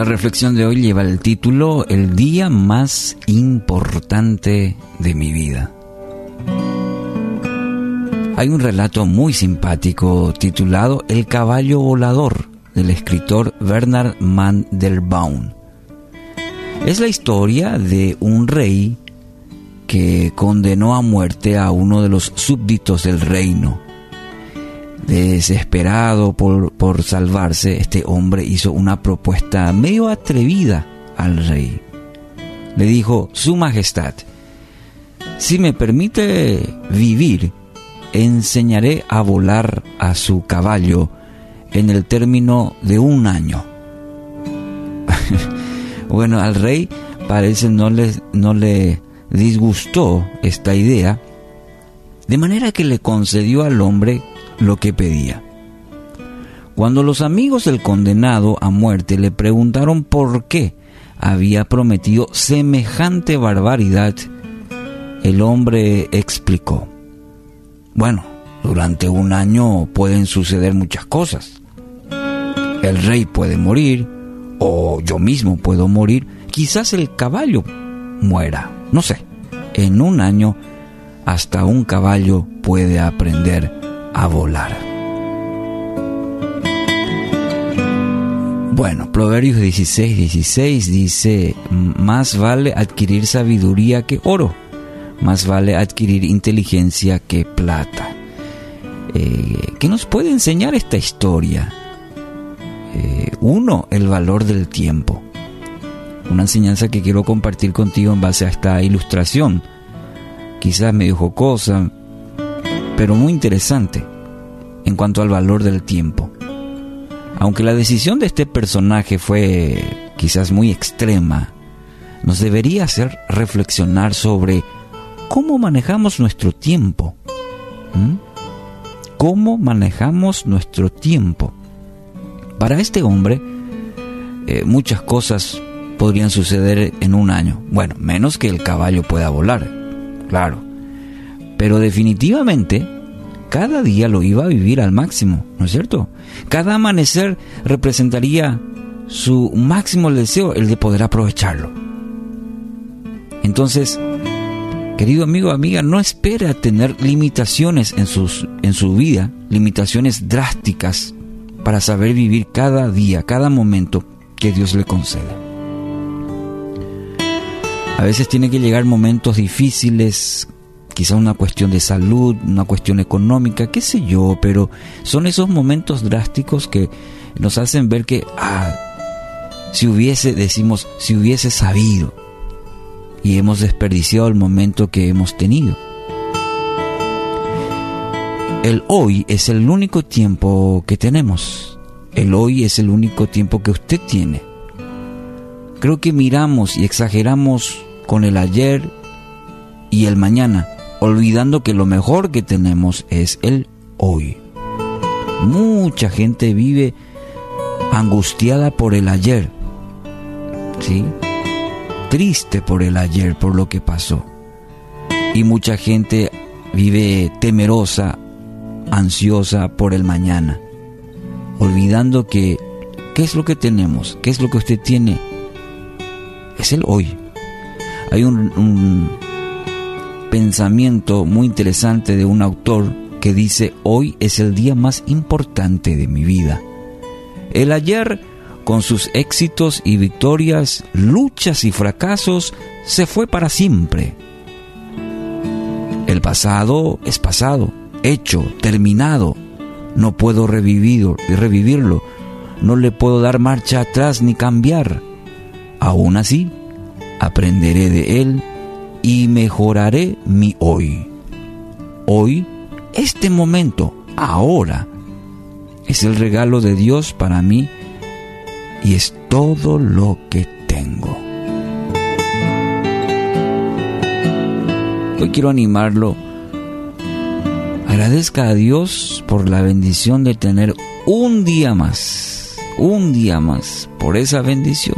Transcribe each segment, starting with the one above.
La reflexión de hoy lleva el título El día más importante de mi vida. Hay un relato muy simpático titulado El caballo volador del escritor Bernard Mandelbaum. Es la historia de un rey que condenó a muerte a uno de los súbditos del reino Desesperado por, por salvarse, este hombre hizo una propuesta medio atrevida al rey. Le dijo, Su Majestad, si me permite vivir, enseñaré a volar a su caballo en el término de un año. bueno, al rey parece no le, no le disgustó esta idea, de manera que le concedió al hombre lo que pedía. Cuando los amigos del condenado a muerte le preguntaron por qué había prometido semejante barbaridad, el hombre explicó, bueno, durante un año pueden suceder muchas cosas. El rey puede morir, o yo mismo puedo morir, quizás el caballo muera, no sé. En un año hasta un caballo puede aprender a volar. Bueno, Proverbios 16, 16 dice, más vale adquirir sabiduría que oro, más vale adquirir inteligencia que plata. Eh, ¿Qué nos puede enseñar esta historia? Eh, uno, el valor del tiempo. Una enseñanza que quiero compartir contigo en base a esta ilustración. Quizás medio jocosa, pero muy interesante en cuanto al valor del tiempo. Aunque la decisión de este personaje fue quizás muy extrema, nos debería hacer reflexionar sobre cómo manejamos nuestro tiempo. ¿Mm? ¿Cómo manejamos nuestro tiempo? Para este hombre, eh, muchas cosas podrían suceder en un año. Bueno, menos que el caballo pueda volar, claro. Pero definitivamente cada día lo iba a vivir al máximo, ¿no es cierto? Cada amanecer representaría su máximo deseo, el de poder aprovecharlo. Entonces, querido amigo, amiga, no espere a tener limitaciones en, sus, en su vida, limitaciones drásticas para saber vivir cada día, cada momento que Dios le concede. A veces tiene que llegar momentos difíciles, quizá una cuestión de salud, una cuestión económica, qué sé yo, pero son esos momentos drásticos que nos hacen ver que, ah, si hubiese, decimos, si hubiese sabido, y hemos desperdiciado el momento que hemos tenido. El hoy es el único tiempo que tenemos. El hoy es el único tiempo que usted tiene. Creo que miramos y exageramos con el ayer y el mañana olvidando que lo mejor que tenemos es el hoy. Mucha gente vive angustiada por el ayer, ¿sí? Triste por el ayer, por lo que pasó. Y mucha gente vive temerosa, ansiosa por el mañana, olvidando que, ¿qué es lo que tenemos? ¿Qué es lo que usted tiene? Es el hoy. Hay un, un pensamiento muy interesante de un autor que dice, hoy es el día más importante de mi vida. El ayer, con sus éxitos y victorias, luchas y fracasos, se fue para siempre. El pasado es pasado, hecho, terminado. No puedo revivirlo, revivirlo. No le puedo dar marcha atrás ni cambiar. Aún así, aprenderé de él y mejoraré mi hoy. Hoy, este momento, ahora, es el regalo de Dios para mí y es todo lo que tengo. Hoy quiero animarlo Agradezca a Dios por la bendición de tener un día más, un día más, por esa bendición.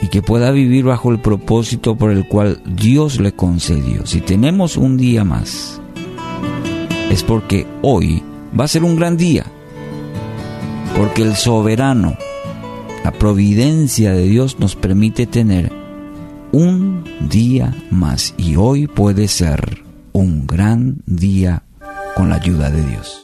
Y que pueda vivir bajo el propósito por el cual Dios le concedió. Si tenemos un día más, es porque hoy va a ser un gran día. Porque el soberano, la providencia de Dios nos permite tener un día más. Y hoy puede ser un gran día con la ayuda de Dios.